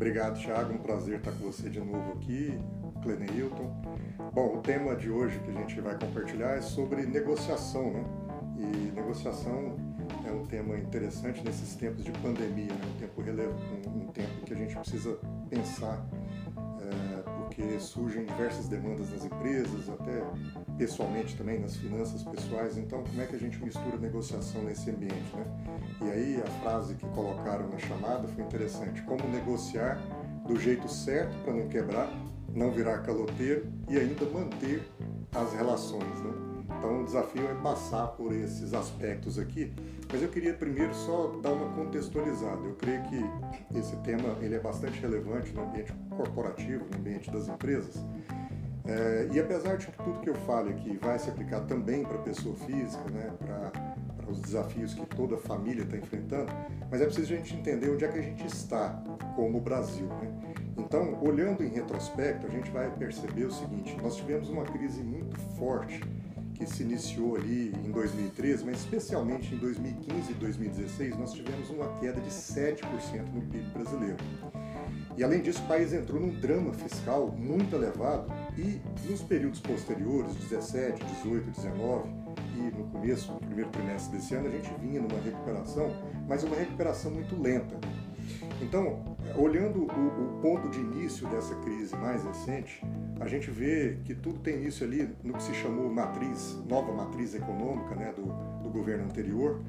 Obrigado, Thiago. Um prazer estar com você de novo aqui, Cleneilton. Bom, o tema de hoje que a gente vai compartilhar é sobre negociação, né? E negociação é um tema interessante nesses tempos de pandemia, né? um tempo um, um tempo que a gente precisa pensar porque surgem diversas demandas nas empresas, até pessoalmente também, nas finanças pessoais. Então, como é que a gente mistura negociação nesse ambiente? Né? E aí, a frase que colocaram na chamada foi interessante: como negociar do jeito certo para não quebrar, não virar caloteiro e ainda manter as relações. Né? Então o desafio é passar por esses aspectos aqui, mas eu queria primeiro só dar uma contextualizada. Eu creio que esse tema ele é bastante relevante no ambiente corporativo, no ambiente das empresas. É, e apesar de tudo que eu falo aqui vai se aplicar também para a pessoa física, né, para os desafios que toda família está enfrentando, mas é preciso a gente entender onde é que a gente está como Brasil. Né? Então, olhando em retrospecto, a gente vai perceber o seguinte: nós tivemos uma crise muito forte que se iniciou ali em 2013, mas especialmente em 2015 e 2016, nós tivemos uma queda de 7% no PIB brasileiro. E além disso, o país entrou num drama fiscal muito elevado e nos períodos posteriores, 17, 18, 19 e no começo, no primeiro trimestre desse ano, a gente vinha numa recuperação, mas uma recuperação muito lenta. Então, olhando o, o, ponto de início dessa crise mais recente, a gente vê que tudo tem início ali no que se chamou matriz, nova matriz econômica né, do, do governo anterior,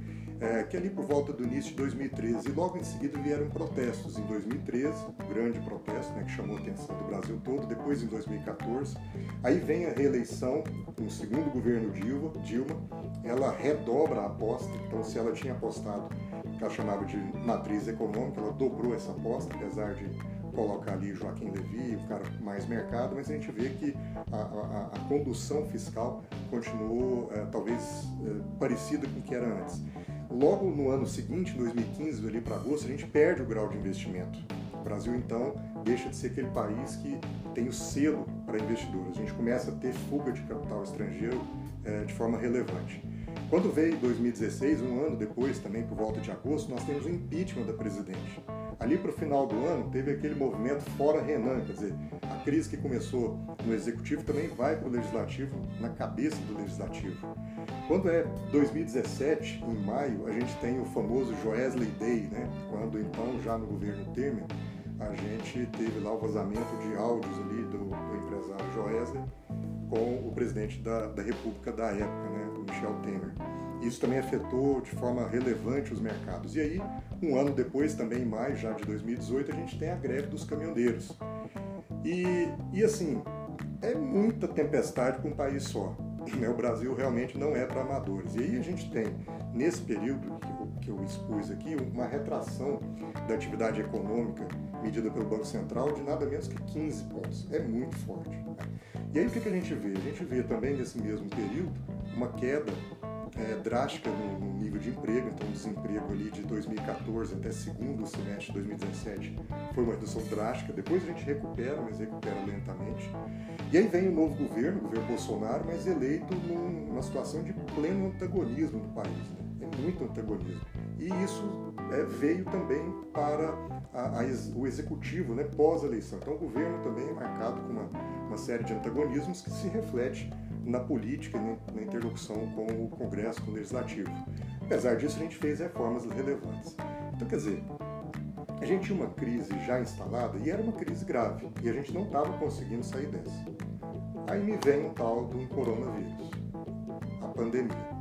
é, que ali por volta do início de 2013, e logo em seguida vieram protestos. Em 2013, um grande protesto né, que chamou a atenção do Brasil todo, depois em 2014, aí vem a reeleição, um segundo governo Dilma, Dilma, ela redobra a aposta, então se ela tinha apostado que ela chamava de matriz econômica, ela dobrou essa aposta, apesar de colocar ali Joaquim Levy, o cara mais mercado, mas a gente vê que a, a, a condução fiscal continuou é, talvez é, parecida com o que era antes. Logo no ano seguinte, 2015, ali para agosto, a gente perde o grau de investimento. O Brasil, então, deixa de ser aquele país que tem o selo para investidores. A gente começa a ter fuga de capital estrangeiro é, de forma relevante. Quando veio 2016, um ano depois, também por volta de agosto, nós temos o impeachment da presidente. Ali para o final do ano, teve aquele movimento fora Renan, quer dizer, a crise que começou no executivo também vai para o legislativo, na cabeça do legislativo. Quando é 2017, em maio, a gente tem o famoso Joesley Day, né? quando então, já no governo Temer, a gente teve lá o vazamento de áudios ali do, do empresário Joesley com o presidente da, da República da época, né? Michel Temer. Isso também afetou de forma relevante os mercados. E aí, um ano depois, também em maio já de 2018, a gente tem a greve dos caminhoneiros. E, e assim, é muita tempestade para um país só. Né? O Brasil realmente não é para amadores. E aí a gente tem, nesse período que eu, expus aqui, uma retração da atividade econômica medida pelo Banco Central de nada menos que 15 pontos. É muito forte. Né? E aí o que, a gente vê? A gente vê também nesse mesmo período uma queda é, drástica no, no, nível de emprego, então o desemprego ali de 2014 até segundo semestre de 2017 foi uma redução drástica, depois a gente recupera, mas recupera lentamente. E aí vem o novo governo, o governo Bolsonaro, mas eleito numa situação de pleno antagonismo no país, né? É muito antagonismo. E isso é, veio também para a, a, o executivo né, pós-eleição. Então o governo também é marcado com uma, uma série de antagonismos que se reflete na política e na interlocução com o Congresso, com o Legislativo. Apesar disso, a gente fez reformas relevantes. Então, quer dizer, a gente tinha uma crise já instalada e era uma crise grave e a gente não estava conseguindo sair dessa. Aí me vem o tal do coronavírus, a pandemia.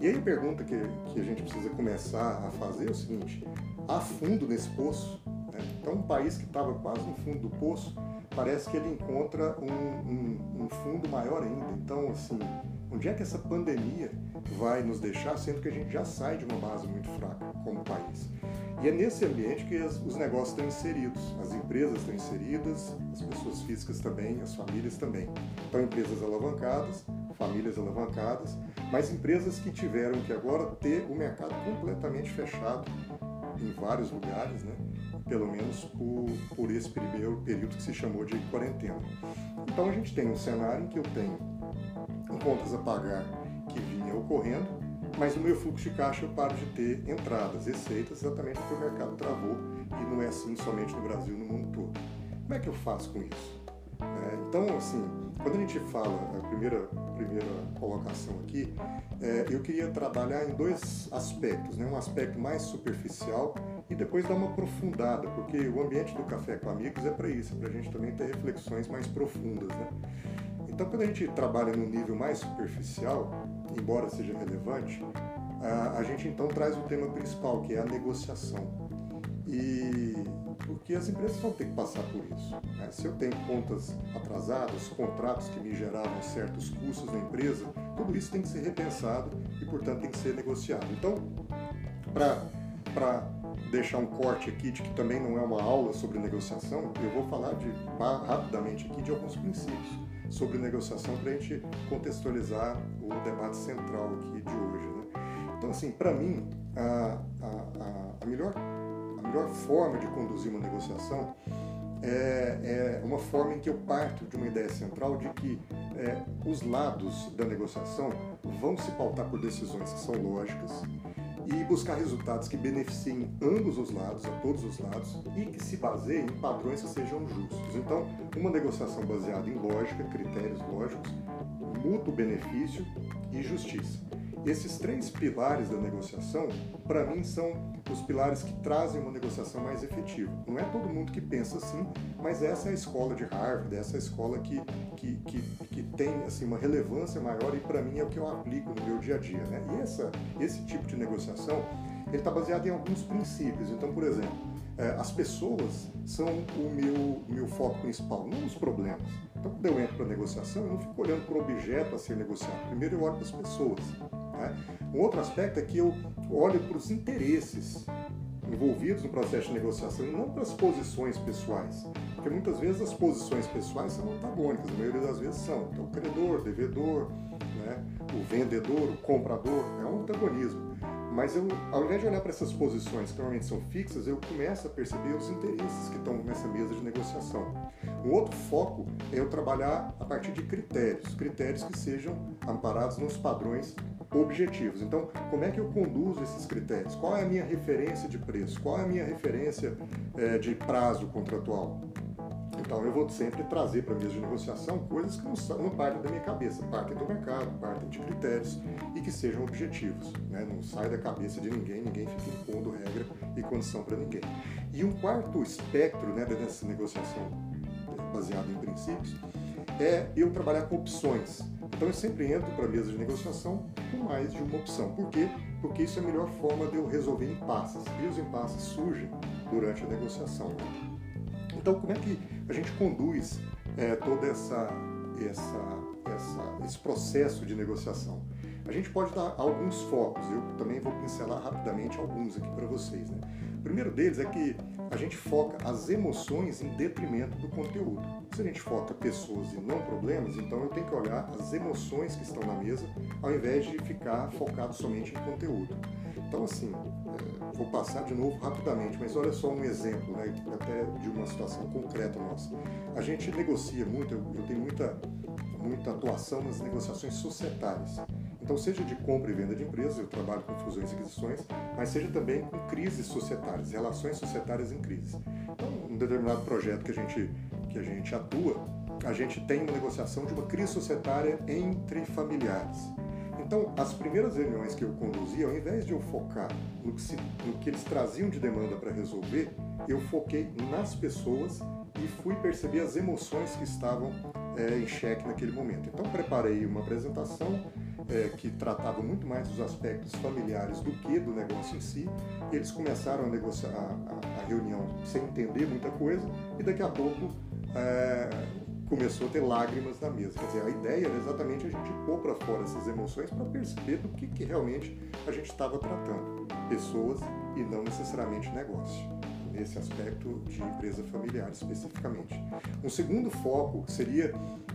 E aí a pergunta que, que a gente precisa começar a fazer é o seguinte: há fundo nesse poço? Né? Então, um país que estava quase no fundo do poço parece que ele encontra um, um, um, fundo maior ainda. Então, assim, onde é que essa pandemia vai nos deixar, sendo que a gente já sai de uma base muito fraca como país? E é nesse ambiente que as, os negócios estão inseridos, as empresas estão inseridas, as pessoas físicas também, as famílias também. Então, empresas alavancadas, famílias alavancadas, mas empresas que tiveram que agora ter o mercado completamente fechado em vários lugares, né? pelo menos por, por esse primeiro período que se chamou de quarentena. Então a gente tem um cenário em que eu tenho contas a pagar que vinha ocorrendo mas no meu fluxo de caixa eu paro de ter entradas, receitas, exatamente porque o mercado travou e não é assim somente no Brasil, no mundo todo. Como é que eu faço com isso? É, então, assim, quando a gente fala, a primeira, primeira colocação aqui, é, eu queria trabalhar em dois aspectos, né? um aspecto mais superficial e depois dar uma aprofundada, porque o ambiente do Café com Amigos é para isso, para a gente também ter reflexões mais profundas. Né? Então, quando a gente trabalha num nível mais superficial, embora seja relevante, a, a gente então traz o tema principal, que é a negociação. E porque as empresas vão ter que passar por isso. Né? Se eu tenho contas atrasadas, contratos que me geraram certos custos na empresa, tudo isso tem que ser repensado e, portanto, tem que ser negociado. Então, para deixar um corte aqui de que também não é uma aula sobre negociação, eu vou falar de, rapidamente aqui de alguns princípios sobre negociação para a gente contextualizar o debate central aqui de hoje. Né? Então, assim, para mim, a, a, a melhor melhor forma de conduzir uma negociação é, é, uma forma em que eu parto de uma ideia central de que é, os lados da negociação vão se pautar por decisões que são lógicas e buscar resultados que beneficiem ambos os lados, a todos os lados, e que se baseiem em padrões que sejam justos. Então, uma negociação baseada em lógica, critérios lógicos, mútuo benefício e justiça. Esses três pilares da negociação, para mim, são os pilares que trazem uma negociação mais efetiva. Não é todo mundo que pensa assim, mas essa é a escola de Harvard, essa é a escola que, que, que, que tem assim, uma relevância maior e, para mim, é o que eu aplico no meu dia a dia. Né? E essa, esse tipo de negociação ele está baseado em alguns princípios. Então, por exemplo, é, as pessoas são o meu, meu foco principal, não os problemas. Então, quando eu entro para negociação, eu não fico olhando para o objeto a ser negociado. Primeiro, eu olho para as pessoas. Né? Um outro aspecto é que eu olho para os interesses envolvidos no processo de negociação e não para as posições pessoais. Porque muitas vezes as posições pessoais são antagônicas, a maioria das vezes são. Então, o credor, devedor, né? o vendedor, o comprador, é um antagonismo. Mas eu, ao invés de olhar para essas posições que normalmente são fixas, eu começo a perceber os interesses que estão nessa mesa de negociação. Um outro foco é eu trabalhar a partir de critérios, critérios que sejam amparados nos padrões objetivos. Então, como é que eu conduzo esses critérios? Qual é a minha referência de preço? Qual é a minha referência é, de prazo contratual? Então, eu vou sempre trazer para a mesa de negociação coisas que não, não partem da minha cabeça, partem do mercado, partem de critérios e que sejam objetivos. Né? Não sai da cabeça de ninguém, ninguém fica impondo regra e condição para ninguém. E um quarto espectro né, dessa negociação baseada em princípios é eu trabalhar com opções. Então eu sempre entro para a mesa de negociação com mais de uma opção. Por quê? Porque isso é a melhor forma de eu resolver impasses. E os impasses surgem durante a negociação. Então como é que a gente conduz é, todo essa, essa, essa, esse processo de negociação? A gente pode dar alguns focos, eu também vou pincelar rapidamente alguns aqui para vocês. Né? O primeiro deles é que a gente foca as emoções em detrimento do conteúdo. Se a gente foca pessoas e não problemas, então eu tenho que olhar as emoções que estão na mesa, ao invés de ficar focado somente em conteúdo. Então, assim, vou passar de novo rapidamente, mas olha só um exemplo, né, até de uma situação concreta nossa. A gente negocia muito, eu, eu tenho muita, muita atuação nas negociações societárias. Então, seja de compra e venda de empresas, eu trabalho com fusões e aquisições, mas seja também com crises societárias, relações societárias em crise. Então, um determinado projeto que a gente, que a gente atua, a gente tem uma negociação de uma crise societária entre familiares. Então, as primeiras reuniões que eu conduzi, ao invés de eu focar no que, se, no que eles traziam de demanda para resolver, eu foquei nas pessoas e fui perceber as emoções que estavam é, em xeque naquele momento. Então, preparei uma apresentação é, que tratava muito mais dos aspectos familiares do que do negócio em si. Eles começaram a negociar a, a reunião sem entender muita coisa e daqui a pouco é, começou a ter lágrimas na mesa. Quer dizer, a ideia era exatamente a gente pôr para fora essas emoções para perceber do que, que realmente a gente estava tratando, pessoas e não necessariamente negócio nesse aspecto de empresa familiar especificamente. Um segundo foco seria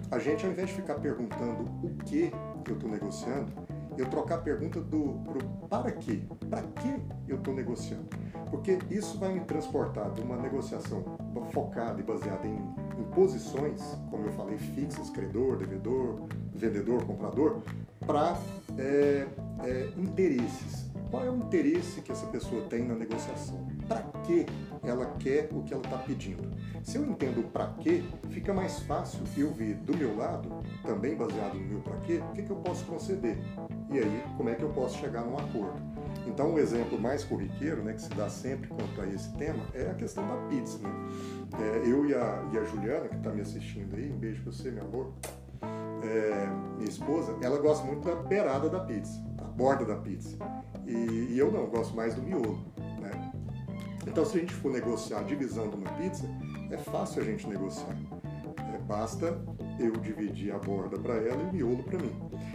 a gente, ao invés de ficar perguntando o que eu estou negociando, eu trocar a pergunta do pro para quê? Para que eu estou negociando? Porque isso vai me transportar de uma negociação focada e baseada em, em posições, como eu falei, fixas, credor, devedor, vendedor, comprador, para é, é interesses. Qual é o interesse que essa pessoa tem na negociação? Para que ela quer o que ela está pedindo? Se eu entendo para quê, fica mais fácil eu ver do meu lado, também baseado no meu para quê, o que, que eu posso conceder. E aí, como é que eu posso chegar num acordo? Então, o um exemplo mais corriqueiro, né, que se dá sempre quanto a esse tema, é a questão da pizza. Né? É, eu e a, e a Juliana, que está me assistindo aí, um beijo para você, meu amor, é, minha esposa, ela gosta muito da beirada da pizza, da borda da pizza. E, e eu não, gosto mais do miolo. Né? Então, se a gente for negociar a divisão de uma pizza, é fácil a gente negociar. É, basta eu dividir a borda para ela e o miolo para mim.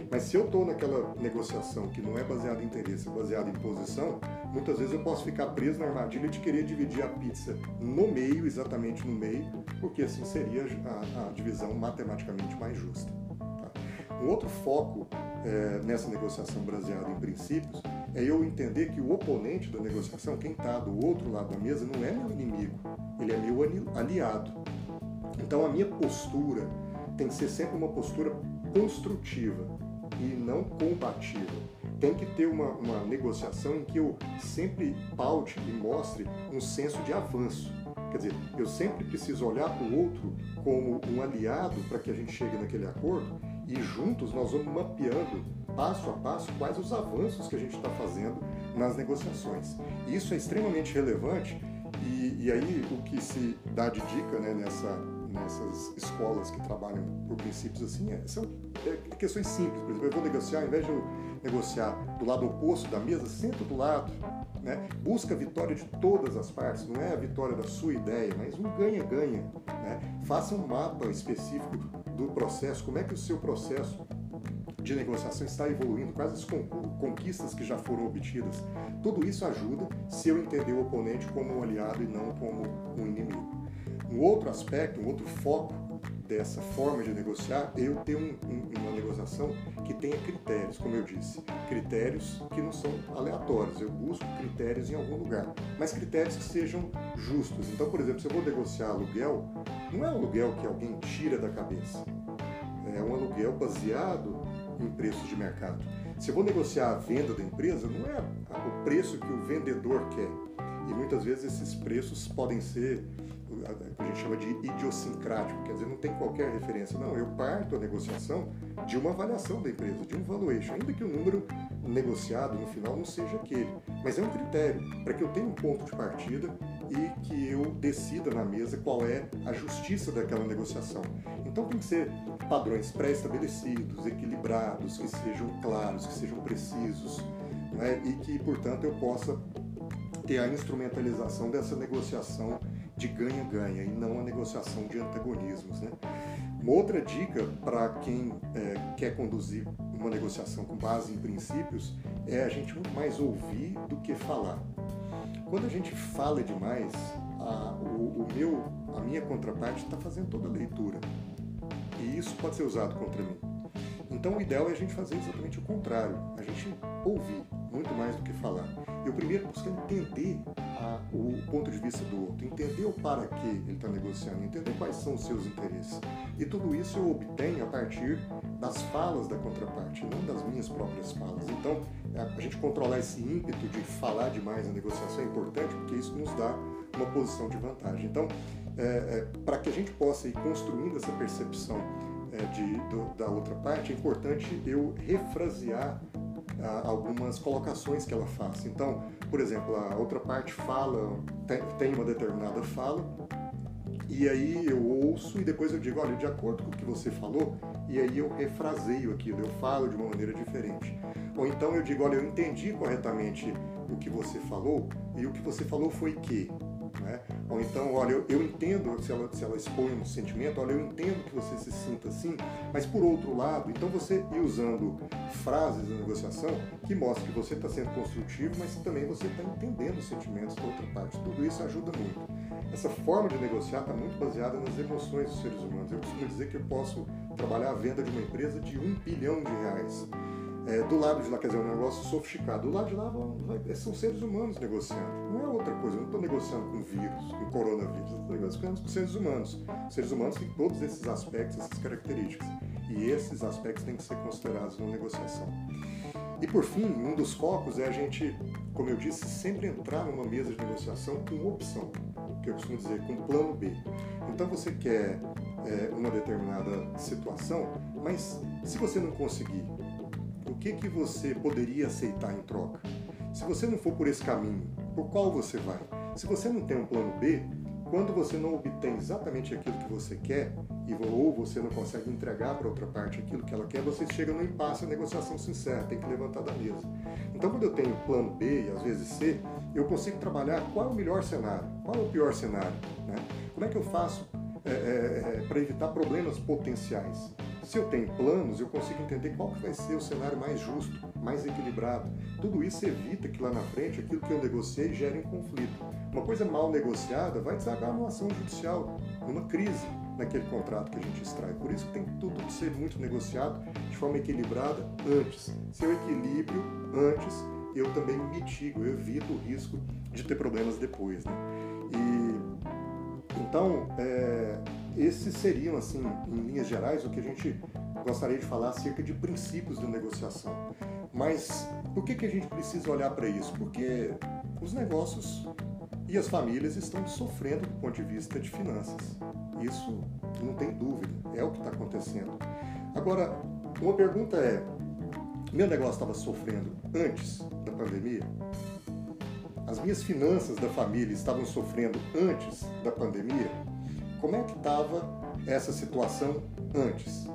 Mas se eu estou naquela negociação que não é baseada em interesse, é baseada em posição, muitas vezes eu posso ficar preso na armadilha de querer dividir a pizza no meio, exatamente no meio, porque assim seria a, a divisão matematicamente mais justa. Tá? Um outro foco é, nessa negociação baseada em princípios é eu entender que o oponente da negociação, quem está do outro lado da mesa, não é meu inimigo, ele é meu aliado. Então a minha postura tem que ser sempre uma postura construtiva e não combativa. Tem que ter uma, uma negociação em que eu sempre paute e mostre um senso de avanço. Quer dizer, eu sempre preciso olhar para o outro como um aliado para que a gente chegue naquele acordo e juntos nós vamos mapeando passo a passo quais os avanços que a gente está fazendo nas negociações. Isso é extremamente relevante e, e aí o que se dá de dica né, nessa, nessas escolas que trabalham por princípios assim, é, são é, questões simples. Por exemplo, eu vou negociar, ao invés de eu negociar do lado oposto da mesa, senta do lado. Né? Busca a vitória de todas as partes, não é a vitória da sua ideia, mas um ganha-ganha. Né? Faça um mapa específico do processo, como é que o seu processo de negociação está evoluindo, quais as conquistas que já foram obtidas. Tudo isso ajuda se eu entender o oponente como um aliado e não como um inimigo. Um outro aspecto, um outro foco dessa forma de negociar, eu ter um, um, uma negociação que tenha critérios, como eu disse, critérios que não são aleatórios. Eu busco critérios em algum lugar, mas critérios que sejam justos. Então, por exemplo, se eu vou negociar aluguel, não é um aluguel que alguém tira da cabeça. É um aluguel baseado em preços de mercado. Se eu vou negociar a venda da empresa, não é o preço que o vendedor quer. E muitas vezes esses preços podem ser que a gente chama de idiosincrático, quer dizer, não tem qualquer referência. Não, eu parto a negociação de uma avaliação da empresa, de um valuation, ainda que o número negociado no final não seja aquele. Mas é um critério para que eu tenha um ponto de partida e que eu decida na mesa qual é a justiça daquela negociação. Então tem que ser padrões pré-estabelecidos, equilibrados, que sejam claros, que sejam precisos, né? e que, portanto, eu possa ter a instrumentalização dessa negociação de ganha-ganha e não a negociação de antagonismos. Né? Uma outra dica para quem é, quer conduzir uma negociação com base em princípios é a gente muito mais ouvir do que falar. Quando a gente fala demais, a, o, o meu, a minha contraparte está fazendo toda a leitura e isso pode ser usado contra mim. Então o ideal é a gente fazer exatamente o contrário, a gente ouvir muito mais do que falar. Eu primeiro busco entender a, o ponto de vista do outro, entender o para que ele está negociando, entender quais são os seus interesses. E tudo isso eu obtenho a partir das falas da contraparte, não das minhas próprias falas. Então, a gente controlar esse ímpeto de falar demais na negociação é importante porque isso nos dá uma posição de vantagem. Então, é, é, para que a gente possa ir construindo essa percepção é, de, do, da outra parte, é importante eu refrasear algumas colocações que ela faz. Então, por exemplo, a outra parte fala, tem uma determinada fala, e aí eu ouço e depois eu digo, olha, de acordo com o que você falou, e aí eu refraseio aquilo, eu falo de uma maneira diferente. Ou então eu digo, olha, eu entendi corretamente o que você falou, e o que você falou foi que. Né? Ou então, olha, eu, eu, entendo, se ela, se ela expõe um sentimento, olha, eu entendo que você se sinta assim, mas por outro lado, então você ir usando frases na negociação que mostram que você está sendo construtivo, mas também você está entendendo os sentimentos da outra parte. Tudo isso ajuda muito. Essa forma de negociar está muito baseada nas emoções dos seres humanos. Eu costumo dizer que eu posso trabalhar a venda de uma empresa de um bilhão de reais é, do lado de lá, quer dizer, um negócio sofisticado. Do lado de lá são seres humanos negociando. Não é outra coisa. Eu não estou negociando com vírus, com coronavírus. Estou negociando com seres humanos. Seres humanos têm todos esses aspectos, essas características. E esses aspectos têm que ser considerados na negociação. E por fim, um dos focos é a gente, como eu disse, sempre entrar numa mesa de negociação com opção, que eu costumo dizer, com plano B. Então você quer é, uma determinada situação, mas se você não conseguir, o que, que você poderia aceitar em troca? Se você não for por esse caminho, por qual você vai? Se você não tem um plano B, quando você não obtém exatamente aquilo que você quer, e ou você não consegue entregar para outra parte aquilo que ela quer, você chega no impasse, a negociação se encerra, tem que levantar da mesa. Então, quando eu tenho plano B e às vezes C, eu consigo trabalhar qual é o melhor cenário, qual é o pior cenário, né? como é que eu faço é, é, é, para evitar problemas potenciais. Se eu tenho planos, eu consigo entender qual que vai ser o cenário mais justo, mais equilibrado. Tudo isso evita que lá na frente aquilo que eu negociei gere um conflito. Uma coisa mal negociada vai desagar numa ação judicial, numa crise naquele contrato que a gente extrai. Por isso que tem tudo que ser muito negociado de forma equilibrada antes. Se eu equilíbrio antes, eu também mitigo, eu evito o risco de ter problemas depois. Né? E então é, esses seriam, assim, em linhas gerais, o que a gente gostaria de falar acerca de princípios de negociação. Mas por que, que a gente precisa olhar para isso? Porque os negócios e as famílias estão sofrendo do ponto de vista de finanças. Isso não tem dúvida, é o que está acontecendo. Agora, uma pergunta é: meu negócio estava sofrendo antes da pandemia? As minhas finanças da família estavam sofrendo antes da pandemia? como é que estava essa situação antes.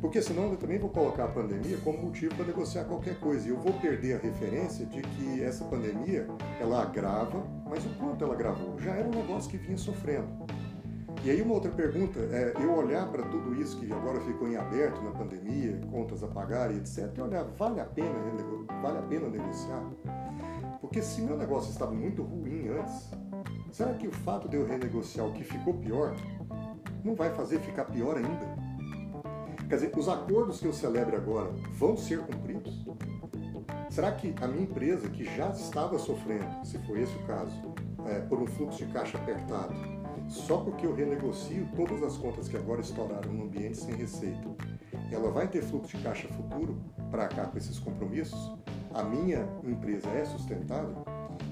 Porque senão eu também vou colocar a pandemia como motivo para negociar qualquer coisa. E eu vou perder a referência de que essa pandemia, ela agrava, mas o quanto ela agravou? Já era um negócio que vinha sofrendo. E aí uma outra pergunta é eu olhar para tudo isso que agora ficou em aberto na pandemia, contas a pagar e etc, e olhar, vale a pena, vale a pena negociar? Porque se meu negócio estava muito ruim antes, Será que o fato de eu renegociar o que ficou pior não vai fazer ficar pior ainda? Quer dizer, os acordos que eu celebro agora vão ser cumpridos? Será que a minha empresa, que já estava sofrendo, se for esse o caso, é, por um fluxo de caixa apertado, só porque eu renegocio todas as contas que agora estouraram no ambiente sem receita, ela vai ter fluxo de caixa futuro para cá com esses compromissos? A minha empresa é sustentável?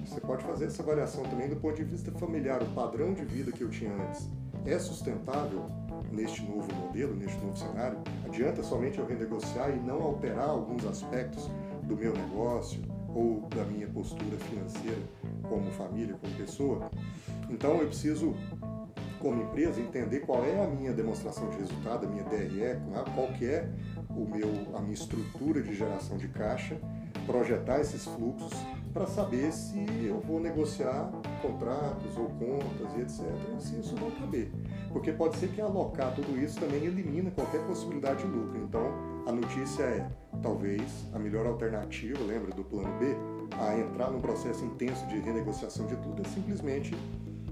Você pode fazer essa avaliação também do ponto de vista familiar. O padrão de vida que eu tinha antes é sustentável neste novo modelo, neste novo cenário? Adianta somente eu renegociar e não alterar alguns aspectos do meu negócio ou da minha postura financeira como família, como pessoa? Então eu preciso como empresa entender qual é a minha demonstração de resultado, a minha DRE, qual que é o meu, a minha estrutura de geração de caixa, projetar esses fluxos para saber se eu vou negociar contratos ou contas e etc. Se isso não caber. Porque pode ser que alocar tudo isso também elimina qualquer possibilidade de lucro. Então, a notícia é, talvez, a melhor alternativa, lembra do plano B, a entrar num processo intenso de renegociação de tudo é simplesmente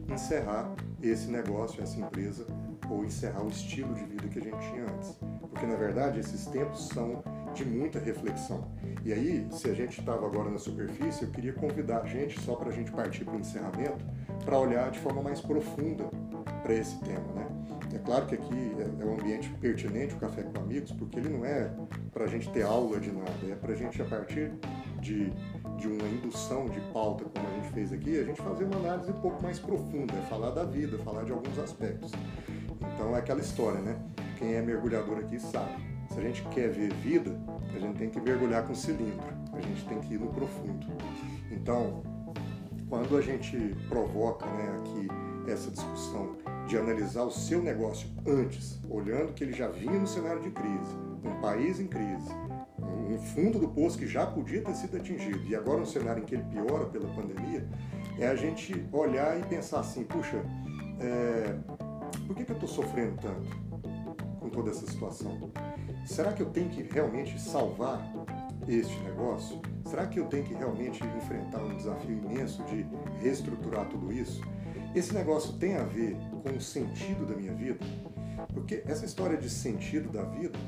encerrar esse negócio, essa empresa, ou encerrar o estilo de vida que a gente tinha antes. Porque, na verdade, esses tempos são de muita reflexão. E aí, se a gente estava agora na superfície, eu queria convidar a gente, só para a gente partir para o encerramento, para olhar de forma mais profunda para esse tema. Né? É claro que aqui é, é um ambiente pertinente, o Café com Amigos, porque ele não é para a gente ter aula de nada, é para a gente, a partir de, de uma indução de pauta, como a gente fez aqui, a gente fazer uma análise um pouco mais profunda, é falar da vida, falar de alguns aspectos. Então é aquela história, né? Quem é mergulhador aqui sabe se a gente quer ver vida, a gente tem que mergulhar com cilindro, a gente tem que ir no profundo. Então, quando a gente provoca né, aqui essa discussão de analisar o seu negócio antes, olhando que ele já vinha no cenário de crise, um país em crise, um fundo do poço que já podia ter sido atingido e agora um cenário em que ele piora pela pandemia, é a gente olhar e pensar assim, puxa, é, por que, que eu estou sofrendo tanto com toda essa situação? Será que eu tenho que realmente salvar este negócio? Será que eu tenho que realmente enfrentar um desafio imenso de reestruturar tudo isso? Esse negócio tem a ver com o sentido da minha vida? Porque essa história de sentido da vida,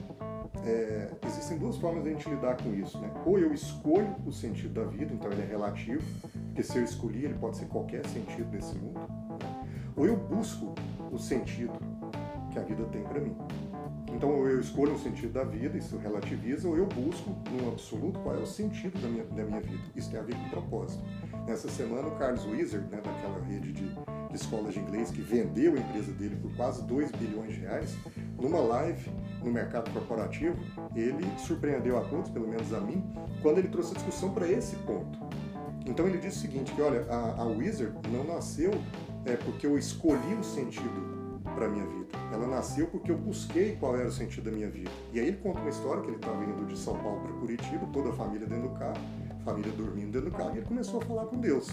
é, existem duas formas de a gente lidar com isso. Né? Ou eu escolho o sentido da vida, então ele é relativo, porque se eu escolhi, ele pode ser qualquer sentido nesse mundo. Ou eu busco o sentido que a vida tem para mim. Então, ou eu escolho um sentido da vida, isso relativiza, ou eu busco, num absoluto, qual é o sentido da minha, da minha vida. Isso tem a ver com propósito. Nessa semana, o Carlos Wizard, né, daquela rede de, de escolas de inglês, que vendeu a empresa dele por quase 2 bilhões de reais, numa live no mercado corporativo, ele surpreendeu a todos, pelo menos a mim, quando ele trouxe a discussão para esse ponto. Então ele disse o seguinte, que olha, a, a Wizard não nasceu é, porque eu escolhi um sentido para minha vida. Ela nasceu porque eu busquei qual era o sentido da minha vida. E aí ele conta uma história que ele estava indo de São Paulo para Curitiba, toda a família dentro do carro, família dormindo dentro do carro, e ele começou a falar com Deus.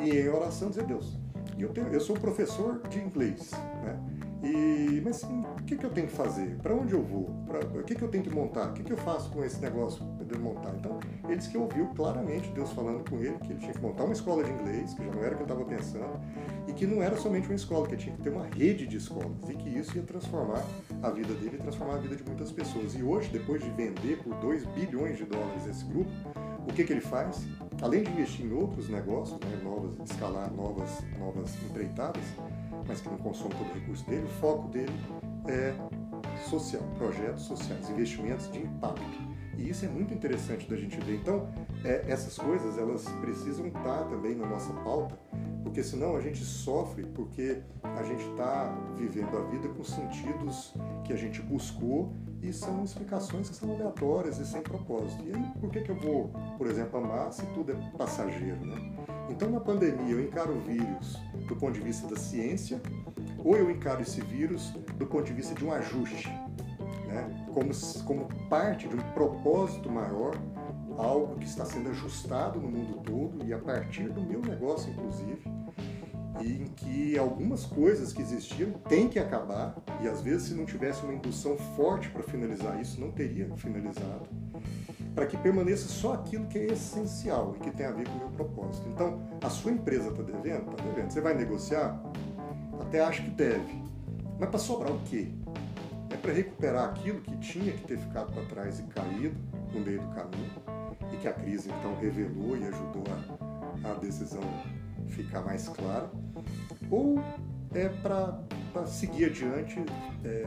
E em oração dizer, Deus, eu, tenho, eu sou professor de inglês, né? E, mas assim, o que, que eu tenho que fazer? Para onde eu vou? O que, que eu tenho que montar? O que, que eu faço com esse negócio de montar? Então, ele disse que ouviu claramente Deus falando com ele que ele tinha que montar uma escola de inglês, que já não era o que ele estava pensando, e que não era somente uma escola, que tinha que ter uma rede de escolas, e que isso ia transformar a vida dele e transformar a vida de muitas pessoas. E hoje, depois de vender por 2 bilhões de dólares esse grupo, o que, que ele faz? Além de investir em outros negócios, né, novas, escalar novas, novas empreitadas, mas que não consome todo o recurso dele, o foco dele é social, projetos sociais, investimentos de impacto. E isso é muito interessante da gente ver. Então, é, essas coisas elas precisam estar também na nossa pauta, porque senão a gente sofre porque a gente está vivendo a vida com sentidos que a gente buscou e são explicações que são aleatórias e sem propósito. E aí, por que, que eu vou, por exemplo, amar se tudo é passageiro, né? Então, na pandemia, eu encaro o vírus do ponto de vista da ciência, ou eu encaro esse vírus do ponto de vista de um ajuste, né? como, como parte de um propósito maior, algo que está sendo ajustado no mundo todo e a partir do meu negócio, inclusive, e em que algumas coisas que existiam têm que acabar, e às vezes, se não tivesse uma indução forte para finalizar isso, não teria finalizado para que permaneça só aquilo que é essencial e que tem a ver com o meu propósito. Então, a sua empresa está devendo? Está devendo. Você vai negociar? Até acho que deve. Mas para sobrar o quê? É para recuperar aquilo que tinha que ter ficado para trás e caído no meio do caminho e que a crise então revelou e ajudou a, a decisão ficar mais clara? Ou é para seguir adiante é,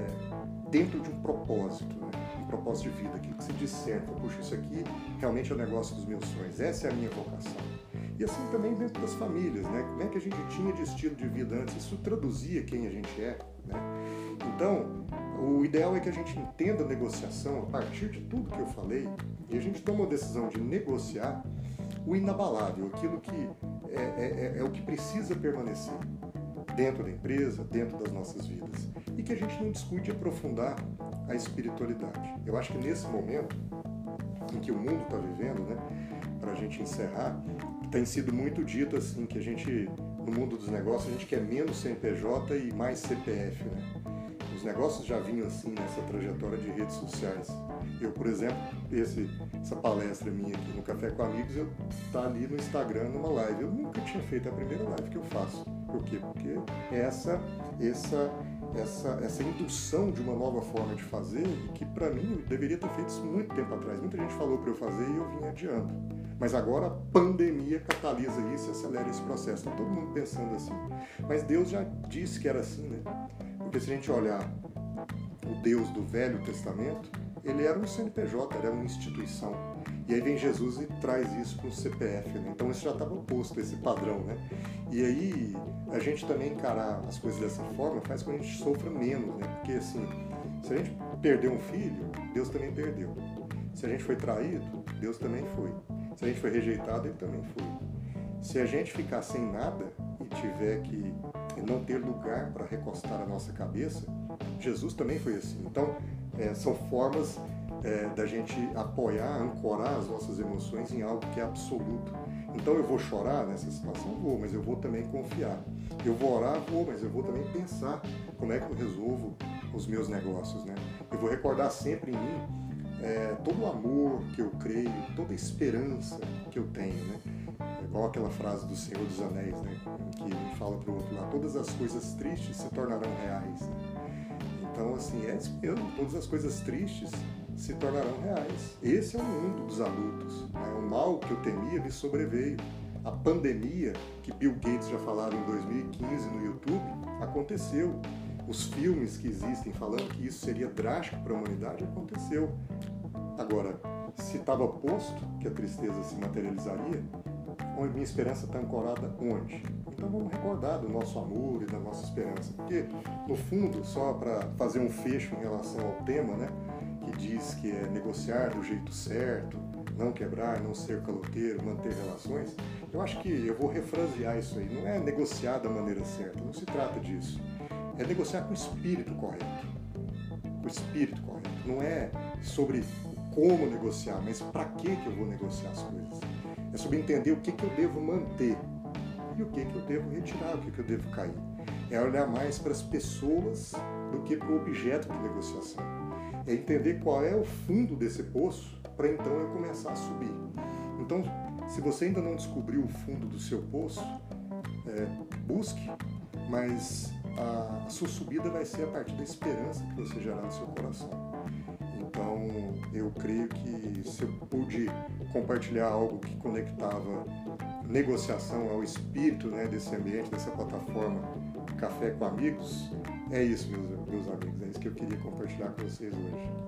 dentro de um propósito? Né? propósito de vida, que se discerne, puxa, isso aqui realmente é o negócio dos meus sonhos, essa é a minha vocação. E assim também dentro das famílias, né? Como é que a gente tinha de estilo de vida antes? Isso traduzia quem a gente é, né? Então, o ideal é que a gente entenda a negociação a partir de tudo que eu falei e a gente toma a decisão de negociar o inabalável, aquilo que é, é, é, é o que precisa permanecer dentro da empresa, dentro das nossas vidas. E que a gente não discute aprofundar a espiritualidade. Eu acho que nesse momento em que o mundo está vivendo, né, para a gente encerrar, tem sido muito dito assim que a gente, no mundo dos negócios, a gente quer menos CNPJ e mais CPF, né? Os negócios já vinham assim nessa trajetória de redes sociais. Eu, por exemplo, esse, essa palestra minha aqui no Café com Amigos, eu tá ali no Instagram numa live. Eu nunca tinha feito a primeira live que eu faço. Por quê? Porque essa, essa essa, essa indução de uma nova forma de fazer que para mim deveria ter feito isso muito tempo atrás. Muita gente falou para eu fazer e eu vim adiando. Mas agora a pandemia catalisa isso e acelera esse processo. Está todo mundo pensando assim. Mas Deus já disse que era assim, né? Porque se a gente olhar o Deus do Velho Testamento, ele era um CNPJ, era uma instituição. E aí vem Jesus e traz isso para o CPF, né? Então isso já estava posto, esse padrão, né? E aí a gente também encarar as coisas dessa forma faz com que a gente sofra menos, né? Porque assim, se a gente perdeu um filho, Deus também perdeu. Se a gente foi traído, Deus também foi. Se a gente foi rejeitado, Ele também foi. Se a gente ficar sem nada e tiver que não ter lugar para recostar a nossa cabeça, Jesus também foi assim. Então, é, são formas é, da gente apoiar, ancorar as nossas emoções em algo que é absoluto. Então eu vou chorar nessa situação? Vou, mas eu vou também confiar. Eu vou orar? Vou, mas eu vou também pensar como é que eu resolvo os meus negócios. Né? Eu vou recordar sempre em mim é, todo o amor que eu creio, toda a esperança que eu tenho. Né? É igual aquela frase do Senhor dos Anéis, né? que fala para o outro lá: todas as coisas tristes se tornarão reais. Né? Então, assim, é isso mesmo, todas as coisas tristes se tornarão reais. Esse é o mundo dos adultos. Né? O mal que eu temia me sobreveio. A pandemia, que Bill Gates já falaram em 2015 no YouTube, aconteceu. os filmes que existem falando que isso seria drástico para a humanidade aconteceu. Agora, se estava posto que a tristeza se materializaria, onde minha esperança está ancorada onde? Então vamos recordar do nosso amor e da nossa esperança, porque no fundo, só para fazer um fecho em relação ao tema, né, que diz que é negociar do jeito certo, não quebrar, não ser caloteiro, manter relações, eu acho que eu vou refrasear isso aí. Não é negociar da maneira certa, não se trata disso. É negociar com o espírito correto. Com o espírito correto. Não é sobre como negociar, mas para que eu vou negociar as coisas. É sobre entender o que que eu devo manter e o que que eu devo retirar, o que que eu devo cair. É olhar mais para as pessoas do que para o objeto de negociação. É entender qual é o fundo desse poço para então eu começar a subir. Então, se você ainda não descobriu o fundo do seu poço, é, busque, mas a, a sua subida vai ser a partir da esperança que você gerar no seu coração. Então, eu creio que se eu pude compartilhar algo que conectava negociação ao espírito né, desse ambiente, dessa plataforma Café com Amigos, é isso, meus, meus amigos, é isso que eu queria compartilhar com vocês hoje.